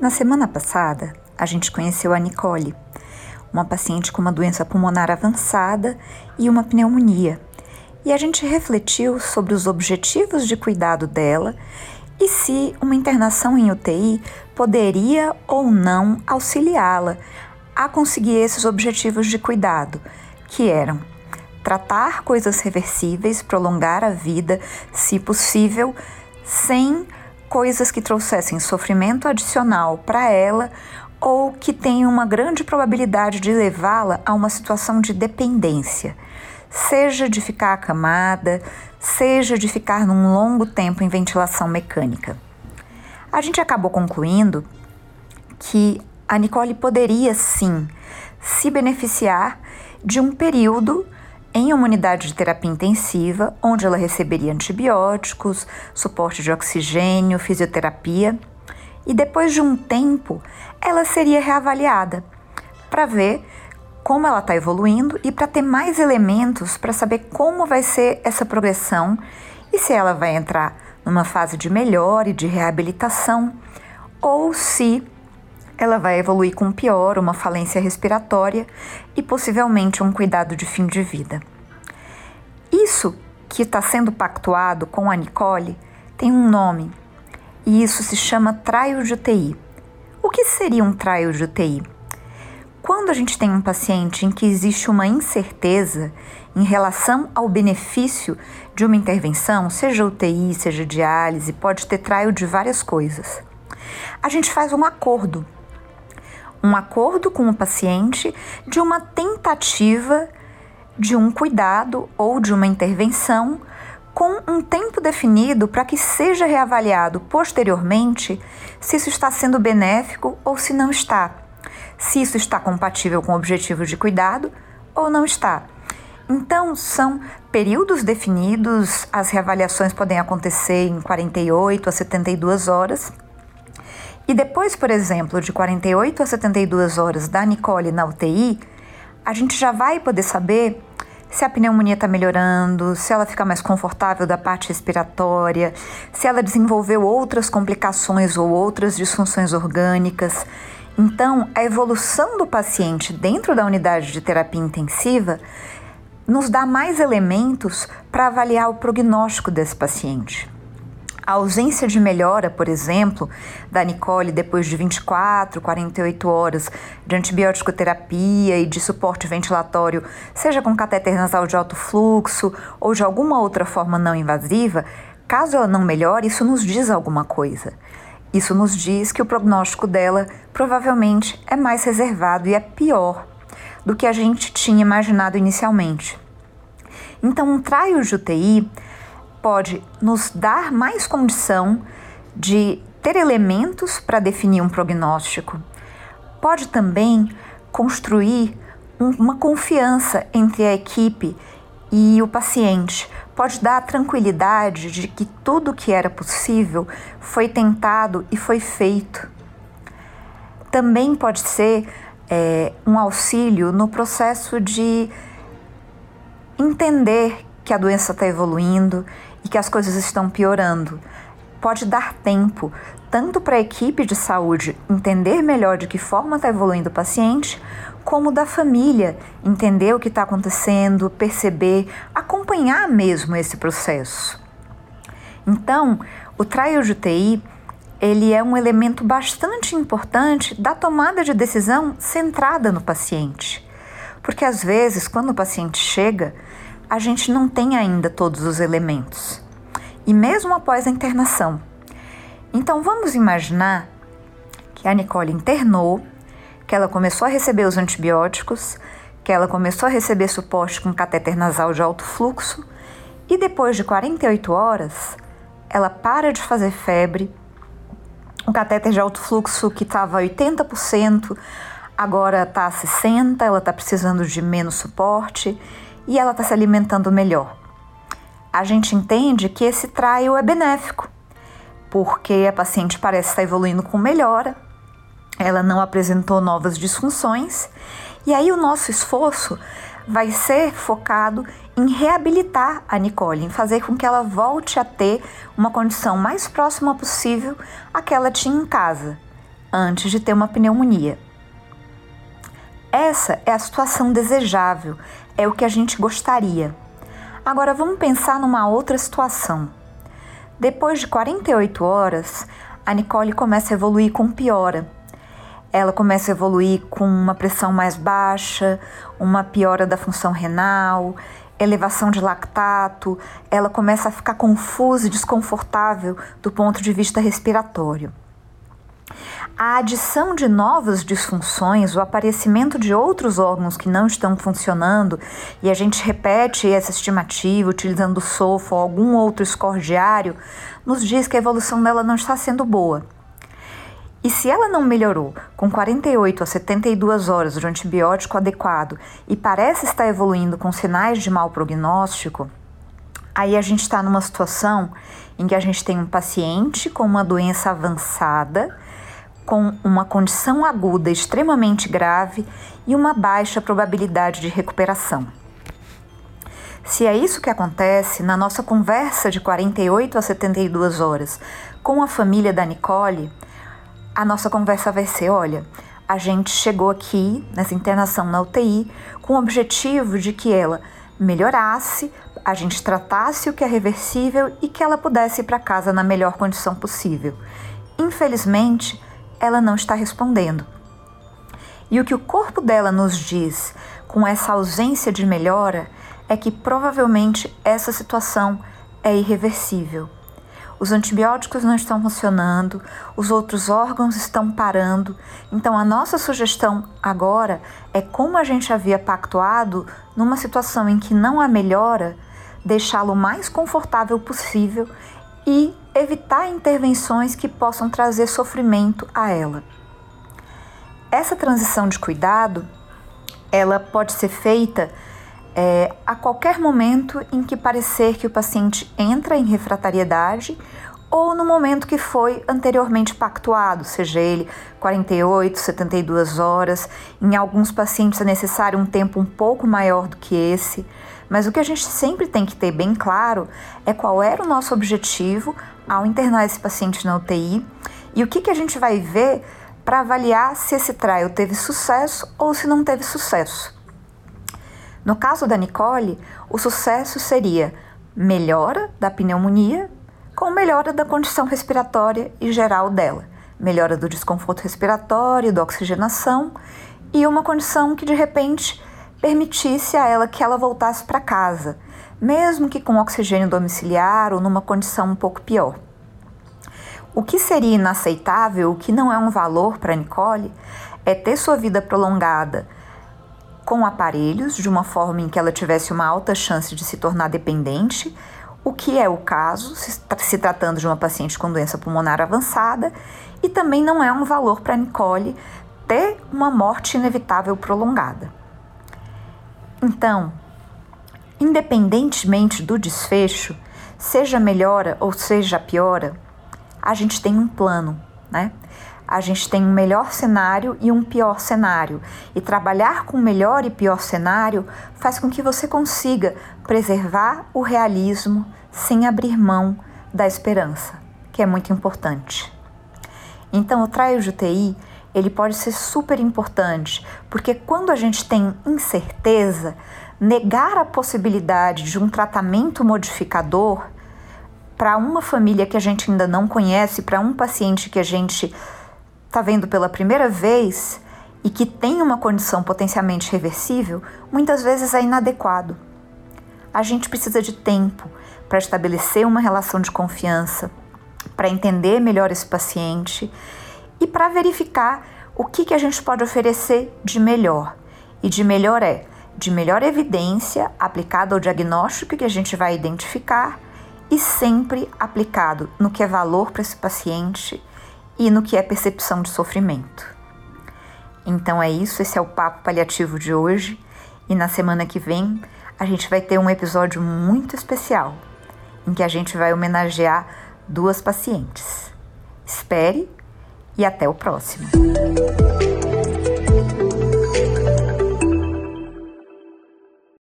Na semana passada, a gente conheceu a Nicole, uma paciente com uma doença pulmonar avançada e uma pneumonia. E a gente refletiu sobre os objetivos de cuidado dela e se uma internação em UTI poderia ou não auxiliá-la a conseguir esses objetivos de cuidado, que eram tratar coisas reversíveis, prolongar a vida, se possível, sem coisas que trouxessem sofrimento adicional para ela ou que tenham uma grande probabilidade de levá-la a uma situação de dependência, seja de ficar acamada, seja de ficar num longo tempo em ventilação mecânica. A gente acabou concluindo que a Nicole poderia sim se beneficiar de um período em uma unidade de terapia intensiva, onde ela receberia antibióticos, suporte de oxigênio, fisioterapia, e depois de um tempo ela seria reavaliada para ver como ela está evoluindo e para ter mais elementos para saber como vai ser essa progressão e se ela vai entrar numa fase de melhora e de reabilitação ou se ela vai evoluir com pior, uma falência respiratória e possivelmente um cuidado de fim de vida. Isso que está sendo pactuado com a Nicole tem um nome e isso se chama traio de UTI. O que seria um traio de UTI? Quando a gente tem um paciente em que existe uma incerteza em relação ao benefício de uma intervenção, seja UTI, seja diálise, pode ter traio de várias coisas. A gente faz um acordo um acordo com o paciente de uma tentativa de um cuidado ou de uma intervenção com um tempo definido para que seja reavaliado posteriormente se isso está sendo benéfico ou se não está, se isso está compatível com o objetivo de cuidado ou não está. Então, são períodos definidos, as reavaliações podem acontecer em 48 a 72 horas e depois, por exemplo, de 48 a 72 horas da Nicole na UTI, a gente já vai poder saber se a pneumonia está melhorando, se ela fica mais confortável da parte respiratória, se ela desenvolveu outras complicações ou outras disfunções orgânicas. Então, a evolução do paciente dentro da unidade de terapia intensiva nos dá mais elementos para avaliar o prognóstico desse paciente. A ausência de melhora, por exemplo, da Nicole depois de 24, 48 horas de antibiótico terapia e de suporte ventilatório, seja com catéter nasal de alto fluxo ou de alguma outra forma não invasiva, caso ela não melhore, isso nos diz alguma coisa. Isso nos diz que o prognóstico dela provavelmente é mais reservado e é pior do que a gente tinha imaginado inicialmente. Então, um traio de UTI pode nos dar mais condição de ter elementos para definir um prognóstico. Pode também construir uma confiança entre a equipe e o paciente. Pode dar a tranquilidade de que tudo que era possível foi tentado e foi feito. Também pode ser é, um auxílio no processo de entender que a doença está evoluindo e que as coisas estão piorando. Pode dar tempo tanto para a equipe de saúde entender melhor de que forma está evoluindo o paciente, como da família entender o que está acontecendo, perceber, acompanhar mesmo esse processo. Então, o trial de UTI ele é um elemento bastante importante da tomada de decisão centrada no paciente. Porque às vezes, quando o paciente chega, a gente não tem ainda todos os elementos, e mesmo após a internação. Então vamos imaginar que a Nicole internou, que ela começou a receber os antibióticos, que ela começou a receber suporte com catéter nasal de alto fluxo e depois de 48 horas ela para de fazer febre. O catéter de alto fluxo que estava 80% agora está a 60%, ela está precisando de menos suporte e ela está se alimentando melhor. A gente entende que esse traio é benéfico, porque a paciente parece estar evoluindo com melhora, ela não apresentou novas disfunções, e aí o nosso esforço vai ser focado em reabilitar a Nicole, em fazer com que ela volte a ter uma condição mais próxima possível à que ela tinha em casa, antes de ter uma pneumonia. Essa é a situação desejável, é o que a gente gostaria. Agora vamos pensar numa outra situação. Depois de 48 horas, a Nicole começa a evoluir com piora. Ela começa a evoluir com uma pressão mais baixa, uma piora da função renal, elevação de lactato, ela começa a ficar confusa e desconfortável do ponto de vista respiratório. A adição de novas disfunções, o aparecimento de outros órgãos que não estão funcionando, e a gente repete essa estimativa utilizando o SOFO ou algum outro score diário, nos diz que a evolução dela não está sendo boa. E se ela não melhorou com 48 a 72 horas de antibiótico adequado e parece estar evoluindo com sinais de mau prognóstico, aí a gente está numa situação em que a gente tem um paciente com uma doença avançada, com uma condição aguda extremamente grave e uma baixa probabilidade de recuperação. Se é isso que acontece, na nossa conversa de 48 a 72 horas com a família da Nicole, a nossa conversa vai ser: olha, a gente chegou aqui nessa internação na UTI com o objetivo de que ela melhorasse, a gente tratasse o que é reversível e que ela pudesse ir para casa na melhor condição possível. Infelizmente, ela não está respondendo. E o que o corpo dela nos diz com essa ausência de melhora é que provavelmente essa situação é irreversível os antibióticos não estão funcionando, os outros órgãos estão parando. Então, a nossa sugestão agora é, como a gente havia pactuado, numa situação em que não há melhora, deixá-lo o mais confortável possível e evitar intervenções que possam trazer sofrimento a ela. Essa transição de cuidado, ela pode ser feita é, a qualquer momento em que parecer que o paciente entra em refratariedade ou no momento que foi anteriormente pactuado, seja ele 48, 72 horas. Em alguns pacientes é necessário um tempo um pouco maior do que esse. Mas o que a gente sempre tem que ter bem claro é qual era o nosso objetivo ao internar esse paciente na UTI e o que, que a gente vai ver para avaliar se esse trial teve sucesso ou se não teve sucesso. No caso da Nicole, o sucesso seria melhora da pneumonia com melhora da condição respiratória e geral dela, melhora do desconforto respiratório, da oxigenação e uma condição que de repente permitisse a ela que ela voltasse para casa, mesmo que com oxigênio domiciliar ou numa condição um pouco pior. O que seria inaceitável, o que não é um valor para Nicole, é ter sua vida prolongada com aparelhos, de uma forma em que ela tivesse uma alta chance de se tornar dependente, o que é o caso, se, tratando de uma paciente com doença pulmonar avançada, e também não é um valor para Nicole ter uma morte inevitável prolongada. Então, independentemente do desfecho, seja melhora ou seja piora, a gente tem um plano, né? a gente tem um melhor cenário e um pior cenário. E trabalhar com melhor e pior cenário faz com que você consiga preservar o realismo sem abrir mão da esperança, que é muito importante. Então, o trial de UTI ele pode ser super importante, porque quando a gente tem incerteza, negar a possibilidade de um tratamento modificador para uma família que a gente ainda não conhece, para um paciente que a gente está vendo pela primeira vez e que tem uma condição potencialmente reversível, muitas vezes é inadequado. A gente precisa de tempo para estabelecer uma relação de confiança, para entender melhor esse paciente e para verificar o que, que a gente pode oferecer de melhor. E de melhor é de melhor evidência aplicada ao diagnóstico que a gente vai identificar e sempre aplicado no que é valor para esse paciente e no que é percepção de sofrimento. Então é isso, esse é o papo paliativo de hoje e na semana que vem a gente vai ter um episódio muito especial em que a gente vai homenagear duas pacientes. Espere e até o próximo.